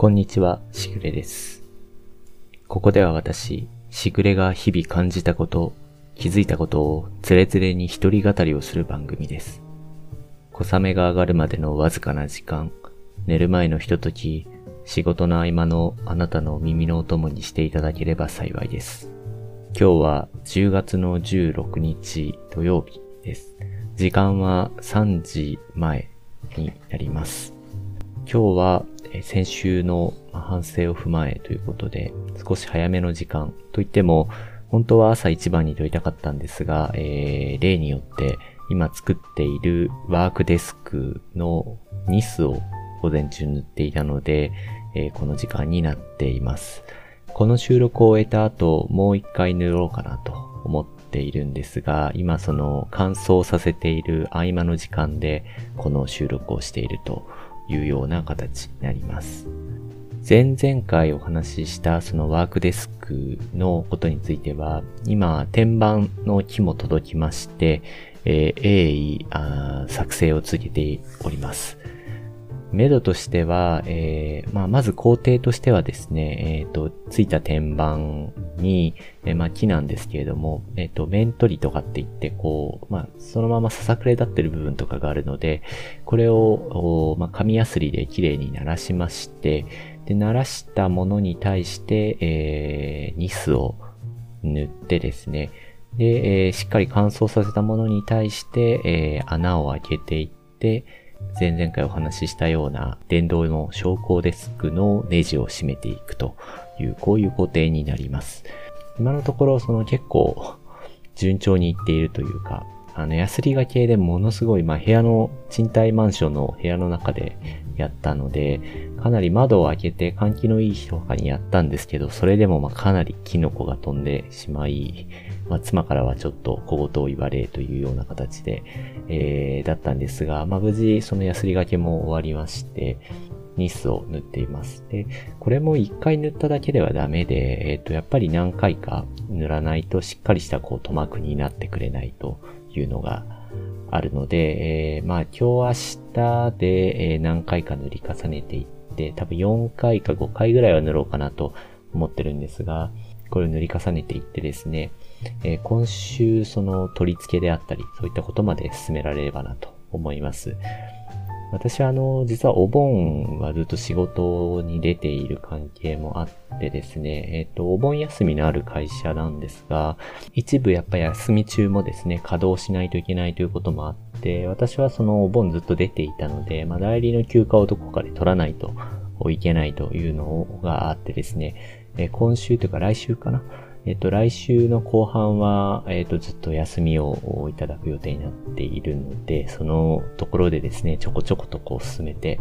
こんにちは、しぐれです。ここでは私、しぐれが日々感じたこと、気づいたことをつれつれに一人語りをする番組です。小雨が上がるまでのわずかな時間、寝る前のひととき、仕事の合間のあなたの耳のお供にしていただければ幸いです。今日は10月の16日土曜日です。時間は3時前になります。今日は先週の反省を踏まえということで、少し早めの時間といっても、本当は朝一番に撮りたかったんですが、えー例によって今作っているワークデスクのニスを午前中塗っていたので、えーこの時間になっています。この収録を終えた後、もう一回塗ろうかなと思っているんですが、今その乾燥させている合間の時間で、この収録をしているというような形になります。前々回お話ししたそのワークデスクのことについては、今、天板の木も届きまして、えー鋭意作成を続けております。目処としては、えーまあ、まず工程としてはですね、えっ、と、ついた天板に、えーまあ、木なんですけれども、えっ、と、面取りとかって言って、こう、まあ、そのままささくれ立ってる部分とかがあるので、これを、まあ、紙やすりで綺麗に鳴らしまして、で、鳴らしたものに対して、えーニスを塗ってですね、で、えしっかり乾燥させたものに対して、えー穴を開けていって、前々回お話ししたような電動の昇降デスクのネジを締めていくという、こういう工程になります。今のところ、その結構順調にいっているというか、あの、ヤスリが系でものすごい、まあ、部屋の、賃貸マンションの部屋の中でやったので、かなり窓を開けて換気のいい日とかにやったんですけど、それでもまあかなりキノコが飛んでしまい、まあ、妻からはちょっと小言を言われというような形で、えー、だったんですが、まあ、無事そのヤスリがけも終わりまして、ニスを塗っています。で、これも一回塗っただけではダメで、えっ、と、やっぱり何回か塗らないとしっかりしたこう、塗膜になってくれないというのがあるので、えーまあ今日明日で、え何回か塗り重ねていって、多分4回か5回ぐらいは塗ろうかなと思ってるんですが、これを塗り重ねていってですね、えー今週その取り付けであったり、そういったことまで進められればなと思います。私はあの、実はお盆はずっと仕事に出ている関係もあってですね、えっ、と、お盆休みのある会社なんですが、一部やっぱ休み中もですね、稼働しないといけないということもあって、私はそのお盆ずっと出ていたので、まあ、代理の休暇をどこかで取らないといけないというのがあってですね、えー今週というか来週かなえっと、来週の後半は、えっと、ずっと休みをいただく予定になっているので、そのところでですね、ちょこちょことこう進めて、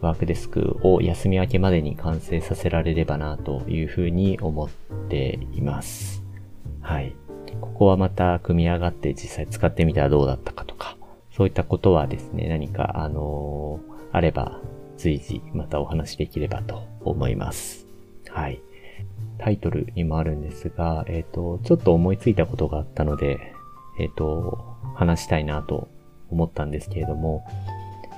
ワークデスクを休み明けまでに完成させられればな、というふうに思っています。はい。ここはまた組み上がって実際使ってみたらどうだったかとか、そういったことはですね、何か、あのーあれば、随時またお話できればと思います。はい。タイトルにもあるんですが、えっ、と、ちょっと思いついたことがあったので、えっ、と、話したいなと思ったんですけれども、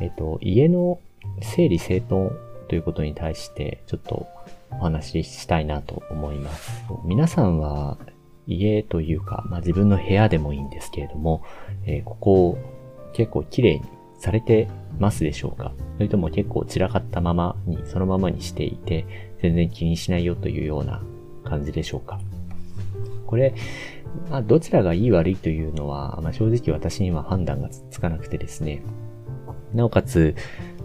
えっ、と、家の整理整頓ということに対して、ちょっとお話ししたいなと思います。皆さんは、家というか、まあ、自分の部屋でもいいんですけれども、えーここを結構綺麗にされてますでしょうか？それとも結構散らかったままに、そのままにしていて、全然気にしないよというような感じでしょうか。これ、まあ、どちらがいい悪いというのは、まあ、正直私には判断がつかなくてですね。なおかつ、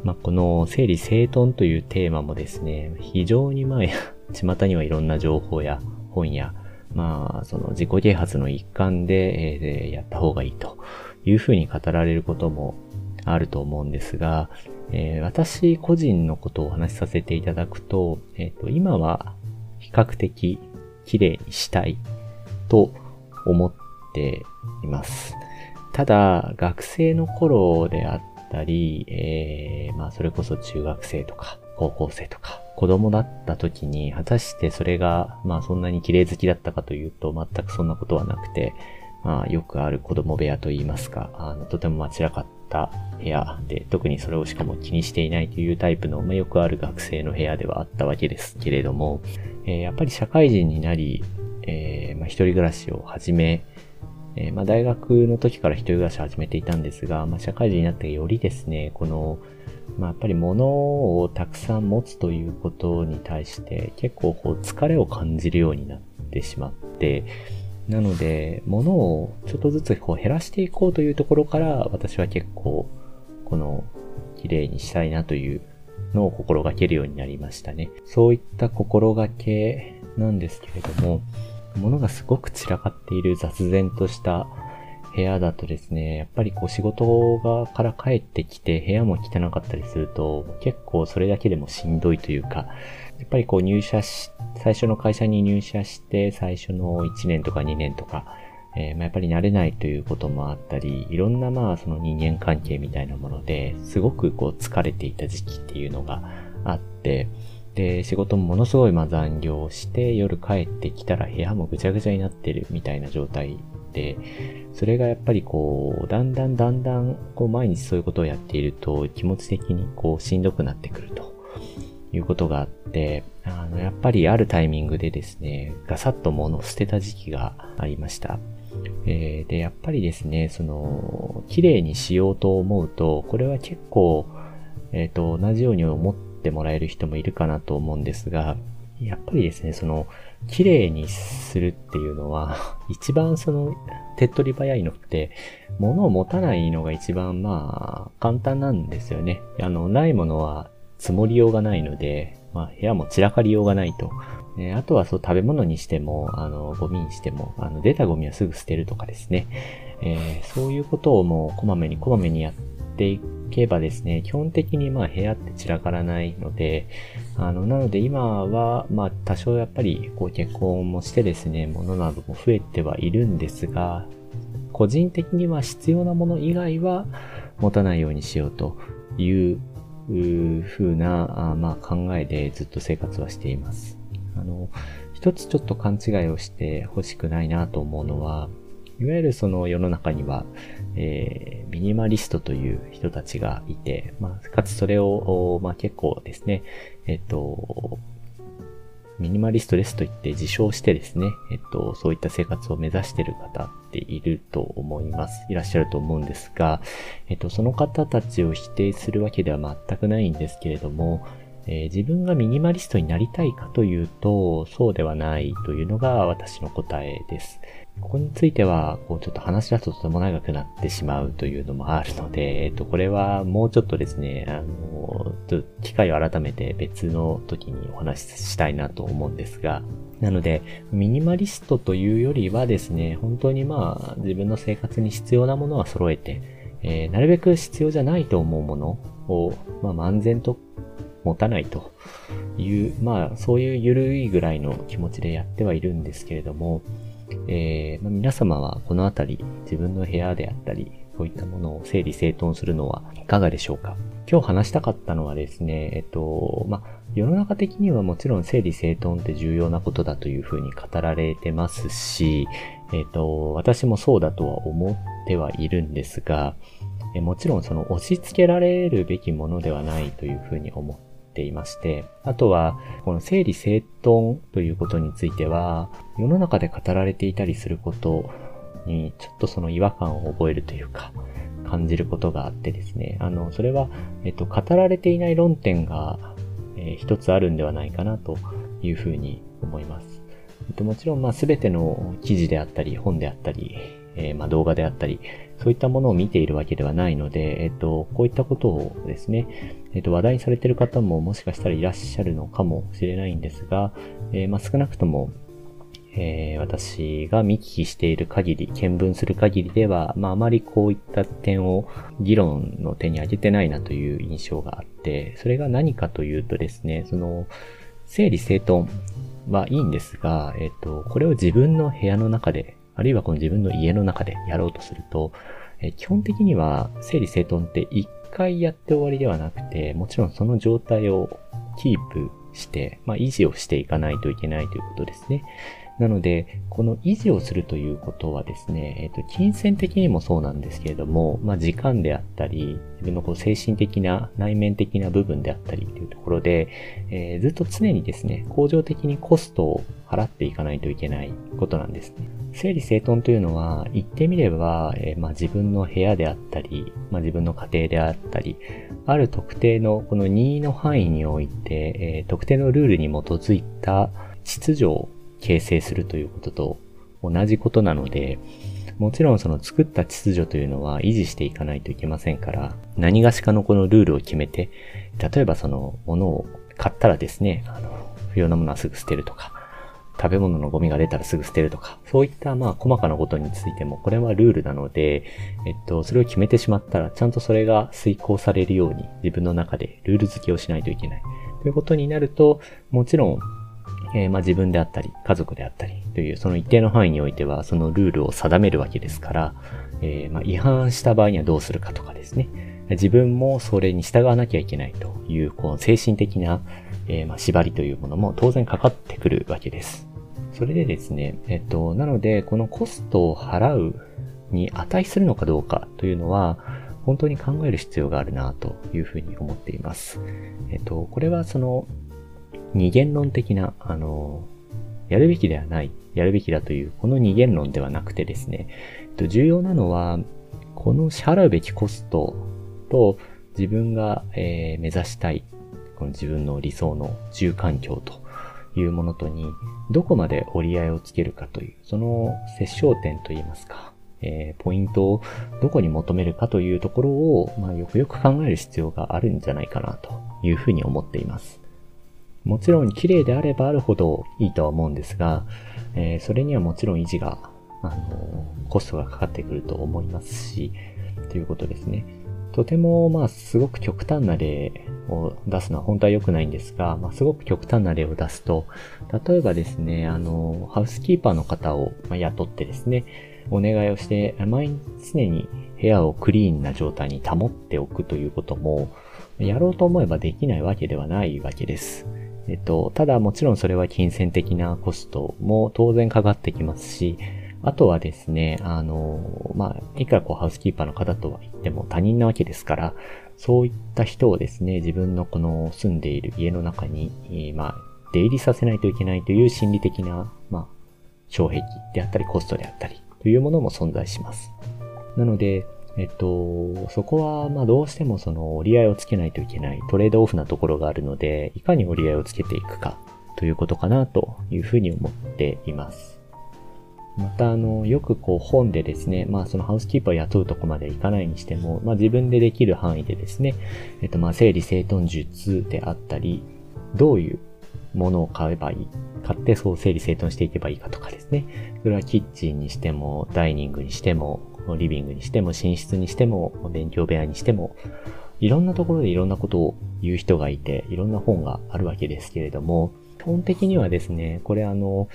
まあ、この整理整頓というテーマもですね、非常にまあ、巷にはいろんな情報や本や、まあ、その自己啓発の一環で、えーやった方がいいというふうに語られることもあると思うんですが、えー私個人のことをお話しさせていただくと、えっ、と、今は比較的綺麗にしたいと思っています。ただ、学生の頃であったり、えーまあ、それこそ中学生とか、高校生とか、子供だった時に、果たしてそれが、まあ、そんなに綺麗好きだったかというと、全くそんなことはなくて、まあ、よくある子供部屋といいますか、あの、とても散らかった部屋で、特にそれをしかも気にしていないというタイプの、まあ、よくある学生の部屋ではあったわけですけれども、えー、やっぱり社会人になり、えー、まあ、一人暮らしを始め、えー、まあ、大学の時から一人暮らしを始めていたんですが、まあ、社会人になってよりですね、この、まあ、やっぱり物をたくさん持つということに対して結構こう疲れを感じるようになってしまって、なので、物をちょっとずつこう減らしていこうというところから、私は結構、この、綺麗にしたいなというのを心がけるようになりましたね。そういった心がけなんですけれども、物がすごく散らかっている雑然とした部屋だとですね、やっぱりこう仕事がから帰ってきて部屋も汚かったりすると、結構それだけでもしんどいというか、やっぱりこう入社し、最初の会社に入社して最初の1年とか2年とか、えー、まあ、やっぱり慣れないということもあったり、いろんなまあその人間関係みたいなものですごくこう疲れていた時期っていうのがあって、で、仕事もものすごいま残業して夜帰ってきたら部屋もぐちゃぐちゃになってるみたいな状態で、それがやっぱりこう、だんだんだんだんこう毎日そういうことをやっていると気持ち的にこうしんどくなってくると。いうことがあって、あの、やっぱりあるタイミングでですね、ガサッと物を捨てた時期がありました。えー、で、やっぱりですね、その、綺麗にしようと思うと、これは結構、えっ、ー、と、同じように思ってもらえる人もいるかなと思うんですが、やっぱりですね、その、綺麗にするっていうのは、一番その、手っ取り早いのって、物を持たないのが一番まあ、簡単なんですよね。あの、ないものは積もりようがないので、まあ、部屋も散らかりようがないと。ね、あとはそう食べ物にしても、あの、ゴミにしても、あの、出たゴミはすぐ捨てるとかですね。えー、そういうことをもうこまめにこまめにやっていけばですね、基本的にまあ部屋って散らからないので、あの、なので今は、まあ多少やっぱりこう結婚もしてですね、物なども増えてはいるんですが、個人的には必要なもの以外は持たないようにしようというう風な、あまあ、考えでずっと生活はしています。あの、一つちょっと勘違いをして欲しくないなと思うのは、いわゆるその世の中には、えー、ミニマリストという人たちがいて、まあ、かつそれを、まあ結構ですね、えっと、ミニマリストですと言って自称してですね、えっと、そういった生活を目指している方っていると思います。いらっしゃると思うんですが、えっと、その方たちを否定するわけでは全くないんですけれども、えー、自分がミニマリストになりたいかというと、そうではないというのが私の答えです。ここについては、こうちょっと話だととても長くなってしまうというのもあるので、えっと、これはもうちょっとですね、あの、ちょっと機会を改めて別の時にお話ししたいなと思うんですが、なので、ミニマリストというよりはですね、本当にまあ、自分の生活に必要なものは揃えて、えー、なるべく必要じゃないと思うものを、まあ、漫然と持たないという、まあ、そういう緩いぐらいの気持ちでやってはいるんですけれども、えー、まあ、皆様はこのあたり自分の部屋であったり、そういったものを整理整頓するのはいかがでしょうか？今日話したかったのはですね、えっと、ま、世の中的にはもちろん整理整頓って重要なことだというふうに語られてますし、えっと、私もそうだとは思ってはいるんですが、えもちろんその押し付けられるべきものではないというふうに思っていまして、あとは、この整理整頓ということについては、世の中で語られていたりすることに、ちょっとその違和感を覚えるというか、感じることがあってですね。あの、それは、えっと、語られていない論点が、えー、一つあるんではないかなというふうに思います。えっと、もちろん、まあ、すべての記事であったり、本であったり、えー、まあ、動画であったり、そういったものを見ているわけではないので、えっと、こういったことをですね、えっと、話題にされている方ももしかしたらいらっしゃるのかもしれないんですが、えー、まあ、少なくとも、えー、私が見聞きしている限り、見聞する限りでは、まあ、あまりこういった点を議論の手に挙げてないなという印象があって、それが何かというとですね、その、整理整頓はいいんですが、えっと、これを自分の部屋の中であるいはこの自分の家の中でやろうとすると、え基本的には整理整頓って一回やって終わりではなくて、もちろんその状態をキープして、まあ維持をしていかないといけないということですね。なので、この維持をするということはですね、えっ、と、金銭的にもそうなんですけれども、まあ、時間であったり、自分のこう精神的な、内面的な部分であったりというところで、えー、ずっと常にですね、恒常的にコストを払っていかないといけないことなんですね。整理整頓というのは、言ってみれば、えー、まあ、自分の部屋であったり、まあ、自分の家庭であったり、ある特定のこの任意の範囲において、えー、特定のルールに基づいた秩序を形成するということと同じことなので、もちろんその作った秩序というのは維持していかないといけませんから、何がしかのこのルールを決めて、例えばそのものを買ったらですね、あの、不要なものはすぐ捨てるとか、食べ物のゴミが出たらすぐ捨てるとか、そういったまあ細かなことについても、これはルールなので、えっと、それを決めてしまったら、ちゃんとそれが遂行されるように自分の中でルール付けをしないといけない。ということになると、もちろんえー、まあ、自分であったり、家族であったりという、その一定の範囲においては、そのルールを定めるわけですから、えー、まあ、違反した場合にはどうするかとかですね。自分もそれに従わなきゃいけないという、この精神的な、えー、まあ、縛りというものも当然かかってくるわけです。それでですね、えっと、なので、このコストを払うに値するのかどうかというのは、本当に考える必要があるなというふうに思っています。えっと、これはその、二元論的な、あの、やるべきではない、やるべきだという、この二元論ではなくてですね、重要なのは、この支払うべきコストと自分が、えー、目指したい、この自分の理想の住環境というものとに、どこまで折り合いをつけるかという、その接焦点といいますか、えー、ポイントをどこに求めるかというところを、まあ、よくよく考える必要があるんじゃないかなというふうに思っています。もちろん綺麗であればあるほどいいとは思うんですが、えー、それにはもちろん維持が、あのコストがかかってくると思いますし、ということですね。とても、まあ、すごく極端な例を出すのは本当は良くないんですが、まあ、すごく極端な例を出すと、例えばですね、あの、ハウスキーパーの方を雇ってですね、お願いをして、毎日常に部屋をクリーンな状態に保っておくということも、やろうと思えばできないわけではないわけです。えっと、ただもちろんそれは金銭的なコストも当然かかってきますし、あとはですね、あの、まあ、いくらこうハウスキーパーの方とは言っても他人なわけですから、そういった人をですね、自分のこの住んでいる家の中に、まあ、出入りさせないといけないという心理的な、まあ、障壁であったりコストであったりというものも存在します。なので、えっと、そこは、まどうしてもその折り合いをつけないといけないトレードオフなところがあるので、いかに折り合いをつけていくかということかなというふうに思っています。また、あの、よくこう本でですね、まあそのハウスキーパー雇うとこまでいかないにしても、まあ自分でできる範囲でですね、えっとまあ整理整頓術であったり、どういうものを買えばいい。買ってそう整理整頓していけばいいかとかですね。それはキッチンにしても、ダイニングにしても、リビングにしても、寝室にしても、勉強部屋にしても、いろんなところでいろんなことを言う人がいて、いろんな本があるわけですけれども、基本的にはですね、これあの、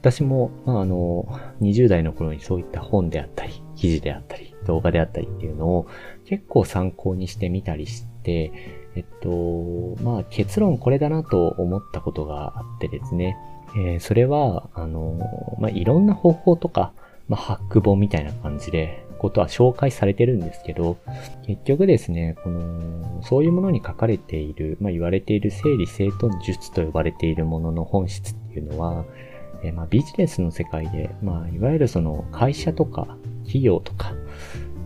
私も、まあ、あの、20代の頃にそういった本であったり、記事であったり、動画であったりっていうのを結構参考にしてみたりして、えっと、まあ結論これだなと思ったことがあってですね、えー、それは、あの、まあいろんな方法とか、まあ、ハック本みたいな感じで、ことは紹介されてるんですけど、結局ですね、この、そういうものに書かれている、まあ、言われている整理整頓術と呼ばれているものの本質っていうのは、えまあ、ビジネスの世界で、まあ、いわゆるその会社とか企業とか、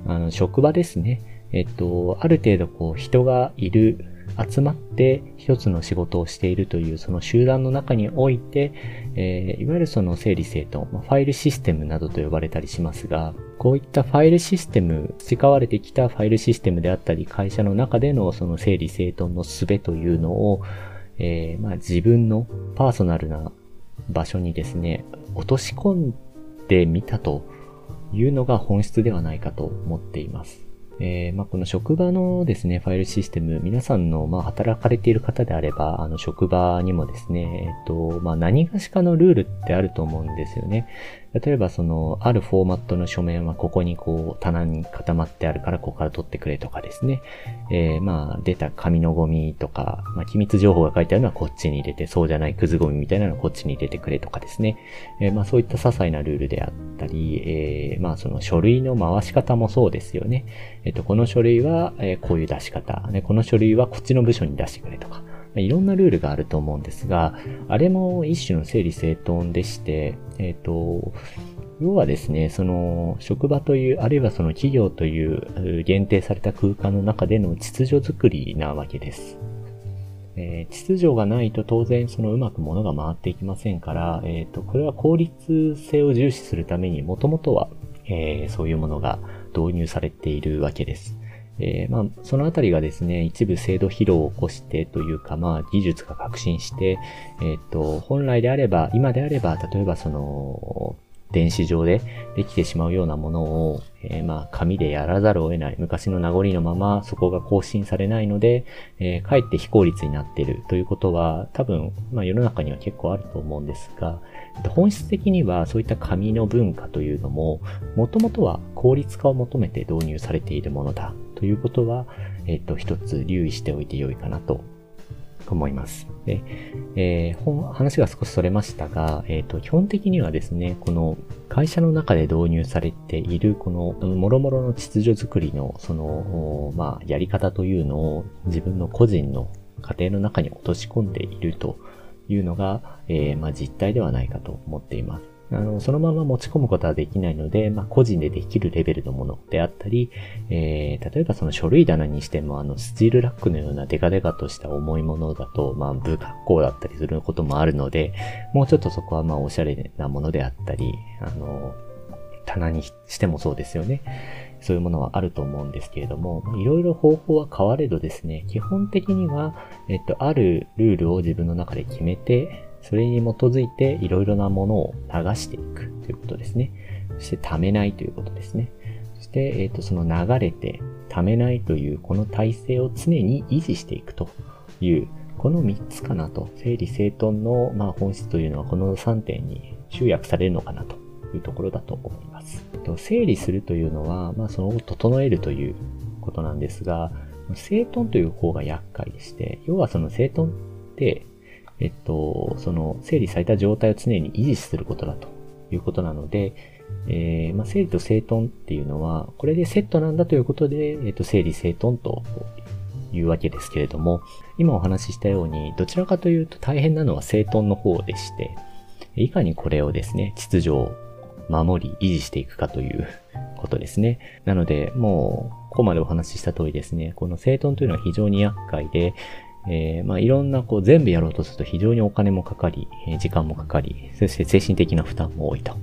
あの、職場ですね。えっと、ある程度こう人がいる集まって一つの仕事をしているというその集団の中において、えー、いわゆるその整理整頓、ファイルシステムなどと呼ばれたりしますが、こういったファイルシステム、培われてきたファイルシステムであったり、会社の中でのその整理整頓の術というのを、えー、まあ自分のパーソナルな場所にですね、落とし込んでみたというのが本質ではないかと思っています。えー、まあ、この職場のですね、ファイルシステム、皆さんの、まあ、働かれている方であれば、あの、職場にもですね、えっと、まあ、何がしかのルールってあると思うんですよね。例えばその、あるフォーマットの書面はここにこう、棚に固まってあるからここから取ってくれとかですね。えー、まあ、出た紙のゴミとか、まあ、機密情報が書いてあるのはこっちに入れて、そうじゃないくずゴミみたいなのはこっちに入れてくれとかですね。えー、まあ、そういった些細なルールであったり、えー、まあ、その書類の回し方もそうですよね。えっ、と、この書類は、えこういう出し方、ね、この書類はこっちの部署に出してくれとか。いろんなルールがあると思うんですが、あれも一種の整理整頓でして、えっ、ー、と、要はですね、その職場という、あるいはその企業という限定された空間の中での秩序づくりなわけです。えー、秩序がないと当然そのうまく物が回っていきませんから、えっ、ー、と、これは効率性を重視するためにもともとは、えー、そういうものが導入されているわけです。えー、まあ、そのあたりがですね、一部制度疲労を起こしてというか、まあ、技術が革新して、えっ、と、本来であれば、今であれば、例えばその、電子上でできてしまうようなものを、えー、まあ、紙でやらざるを得ない。昔の名残のままそこが更新されないので、えー、かえって非効率になっているということは、多分、まあ、世の中には結構あると思うんですが、本質的にはそういった紙の文化というのも、もともとは効率化を求めて導入されているものだということは、えっ、と、一つ留意しておいてよいかなと思います。で、えー、話が少しそれましたが、えっ、ー、と、基本的にはですね、この会社の中で導入されている、この、諸々の秩序づくりの、その、まあ、やり方というのを自分の個人の家庭の中に落とし込んでいるというのが、えー、まあ、実態ではないかと思っています。あの、そのまま持ち込むことはできないので、まあ、個人でできるレベルのものであったり、えー、例えばその書類棚にしても、あの、スチールラックのようなデカデカとした重いものだと、まあ、不格好だったりすることもあるので、もうちょっとそこはまあ、おしゃれなものであったり、あの、棚にしてもそうですよね。そういうものはあると思うんですけれども、いろいろ方法は変われどですね、基本的には、えっと、あるルールを自分の中で決めて、それに基づいていろいろなものを流していくということですね。そして溜めないということですね。そして、えっ、ー、と、その流れて溜めないというこの体制を常に維持していくという、この3つかなと、整理整頓の、まあ、本質というのはこの3点に集約されるのかなというところだと思います。整理するというのは、まあ、そのを整えるということなんですが、整頓という方が厄介でして、要はその整頓って、えっと、その整理された状態を常に維持することだということなので、えー、まあ、整理と整頓っていうのは、これでセットなんだということで、えっと、整理整頓というわけですけれども、今お話ししたように、どちらかというと大変なのは整頓の方でして、いかにこれをですね、秩序を守り、維持していくかという ことですね。なので、もう、ここまでお話しした通りですね、この整頓というのは非常に厄介で、えー、まあ、いろんなこう全部やろうとすると非常にお金もかかり、時間もかかり、そして精神的な負担も多いと。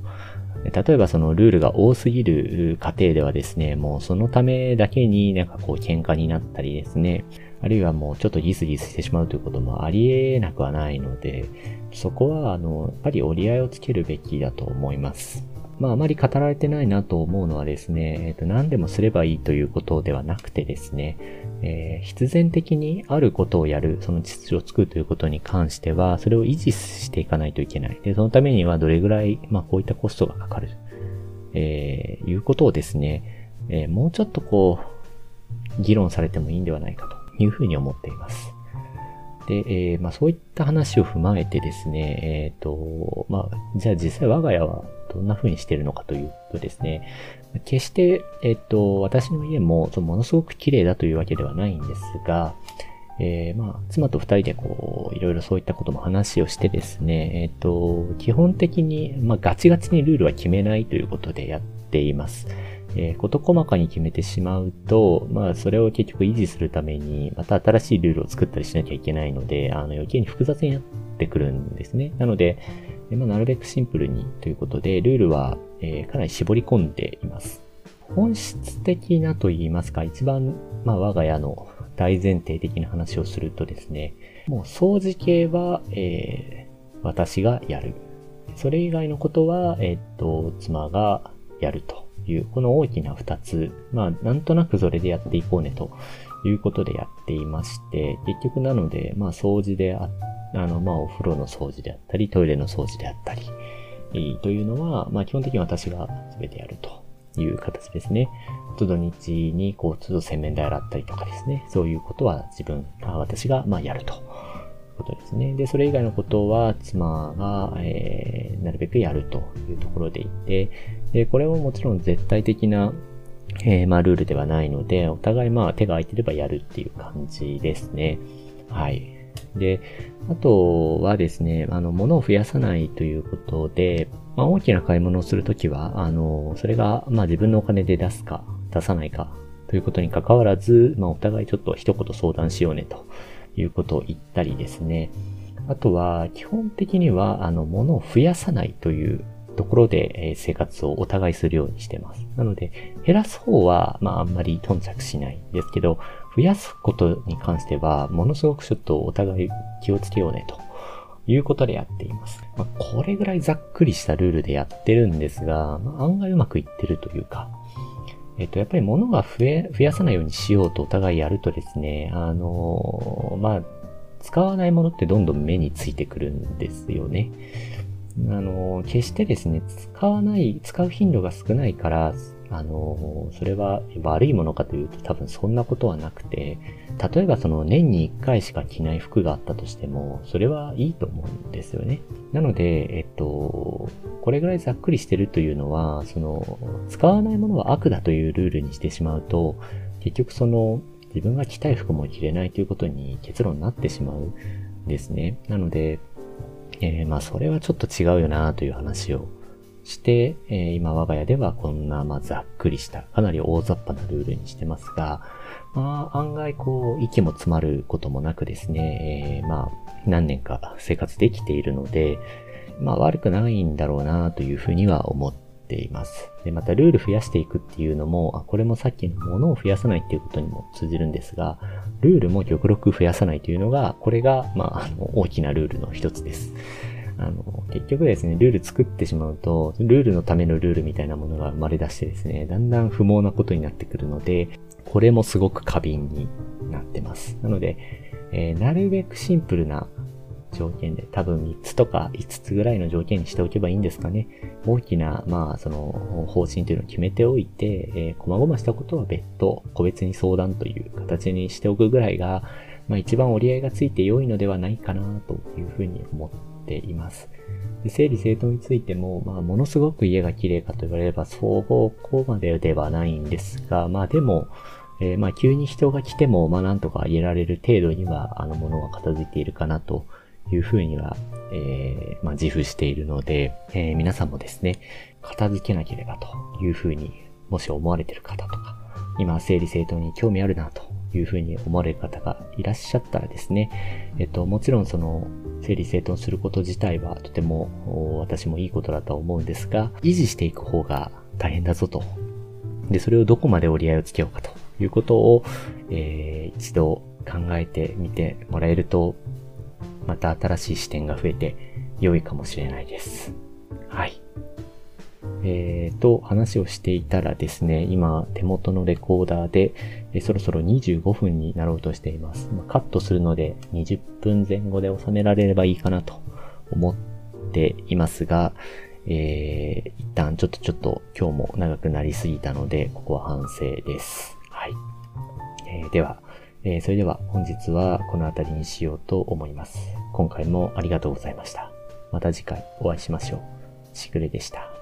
例えばそのルールが多すぎる過程ではですね、もうそのためだけになんかこう喧嘩になったりですね、あるいはもうちょっとギスギスしてしまうということもあり得なくはないので、そこはあの、やっぱり折り合いをつけるべきだと思います。まああまり語られてないなと思うのはですね、えっ、ー、と何でもすればいいということではなくてですね、えー、必然的にあることをやる、その秩序を作るということに関しては、それを維持していかないといけない。で、そのためにはどれぐらい、まあこういったコストがかかる、えー、いうことをですね、えー、もうちょっとこう、議論されてもいいんではないかというふうに思っています。で、えー、まあそういった話を踏まえてですね、えっ、ー、と、まあ、じゃあ実際我が家はどんな風にしてるのかというとですね、決して、えっ、ー、と、私の家もものすごく綺麗だというわけではないんですが、えー、まあ、妻と二人でこう、いろいろそういったことも話をしてですね、えっ、と、基本的に、まあ、ガチガチにルールは決めないということでやっています。えー、事細かに決めてしまうと、まあ、それを結局維持するために、また新しいルールを作ったりしなきゃいけないので、あの、余計に複雑になってくるんですね。なので、まあ、なるべくシンプルにということで、ルールは、えー、かなり絞り込んでいます。本質的なと言いますか、一番、まあ、我が家の大前提的な話をするとですね、もう掃除系は、えー、私がやる。それ以外のことは、えっ、と、妻がやると。いう、この大きな二つ、まあ、なんとなくそれでやっていこうねということでやっていまして、結局なので、まあ、掃除であ、あの、まあ、お風呂の掃除であったり、トイレの掃除であったり、というのは、まあ基本的に私が全てやるという形ですね。土日にこう、都度洗面台洗ったりとかですね。そういうことは自分、私がまあやると。ことですね。で、それ以外のことは妻が、えー、なるべくやるというところでいて、で、これはもちろん絶対的な、えー、まあ、ルールではないので、お互いまあ、手が空いてればやるっていう感じですね。はい。で、あとはですね、あの、物を増やさないということで、まあ、大きな買い物をするときは、あの、それが、まあ、自分のお金で出すか、出さないか、ということに関わらず、まあ、お互いちょっと一言相談しようね、ということを言ったりですね。あとは、基本的には、あの、物を増やさないというところで生活をお互いするようにしてます。なので、減らす方は、まああんまり頓着しないんですけど、増やすことに関しては、ものすごくちょっとお互い気をつけようね、ということでやっています。まあ、これぐらいざっくりしたルールでやってるんですが、まあ、案外うまくいってるというか、えっと、やっぱり物が増え、増やさないようにしようとお互いやるとですね、あのまあ、使わないものってどんどん目についてくるんですよね。あの、決してですね、使わない、使う頻度が少ないから、あの、それは悪いものかというと多分そんなことはなくて、例えばその年に1回しか着ない服があったとしても、それはいいと思うんですよね。なので、えっと、これぐらいざっくりしてるというのは、その、使わないものは悪だというルールにしてしまうと、結局その、自分が着たい服も着れないということに結論になってしまうんですね。なので、えー、まあそれはちょっと違うよなという話をして、えー、今我が家ではこんな、まあざっくりした、かなり大雑把なルールにしてますが、まあ案外こう、息も詰まることもなくですね、えー、まあ何年か生活できているので、まあ悪くないんだろうなというふうには思っています。で、またルール増やしていくっていうのも、あこれもさっきのものを増やさないっていうことにも通じるんですが、ルールも極力増やさないというのが、これが、まあ、あの、大きなルールの一つです。あの、結局ですね、ルール作ってしまうと、ルールのためのルールみたいなものが生まれ出してですね、だんだん不毛なことになってくるので、これもすごく過敏になってます。なので、えー、なるべくシンプルな条件で、多分3つとか5つぐらいの条件にしておけばいいんですかね。大きな、まあ、その、方針というのを決めておいて、えー、細々したことは別途、個別に相談という形にしておくぐらいが、まあ一番折り合いがついて良いのではないかなというふうに思っています。で整理整頓についても、まあものすごく家が綺麗かと言われれば、そうこまでではないんですが、まあでも、えー、まあ急に人が来ても、まあなんとか言えられる程度には、あのものは片付いているかなというふうには、えー、まあ、自負しているので、えー、皆さんもですね、片付けなければというふうに、もし思われている方とか、今、整理整頓に興味あるなというふうに思われる方がいらっしゃったらですね、えっと、もちろんその、整理整頓すること自体はとても私もいいことだと思うんですが、維持していく方が大変だぞと。で、それをどこまで折り合いをつけようかということを、えー、一度考えてみてもらえるとまた新しい視点が増えて良いかもしれないです。はい。えーと、話をしていたらですね、今手元のレコーダーで、えそろそろ25分になろうとしています。まカットするので20分前後で収められればいいかなと思っていますが、えー、一旦ちょっとちょっと今日も長くなりすぎたので、ここは反省です。はい。えー、では、えー、それでは本日はこの辺りにしようと思います。今回もありがとうございました。また次回お会いしましょう。しぐれでした。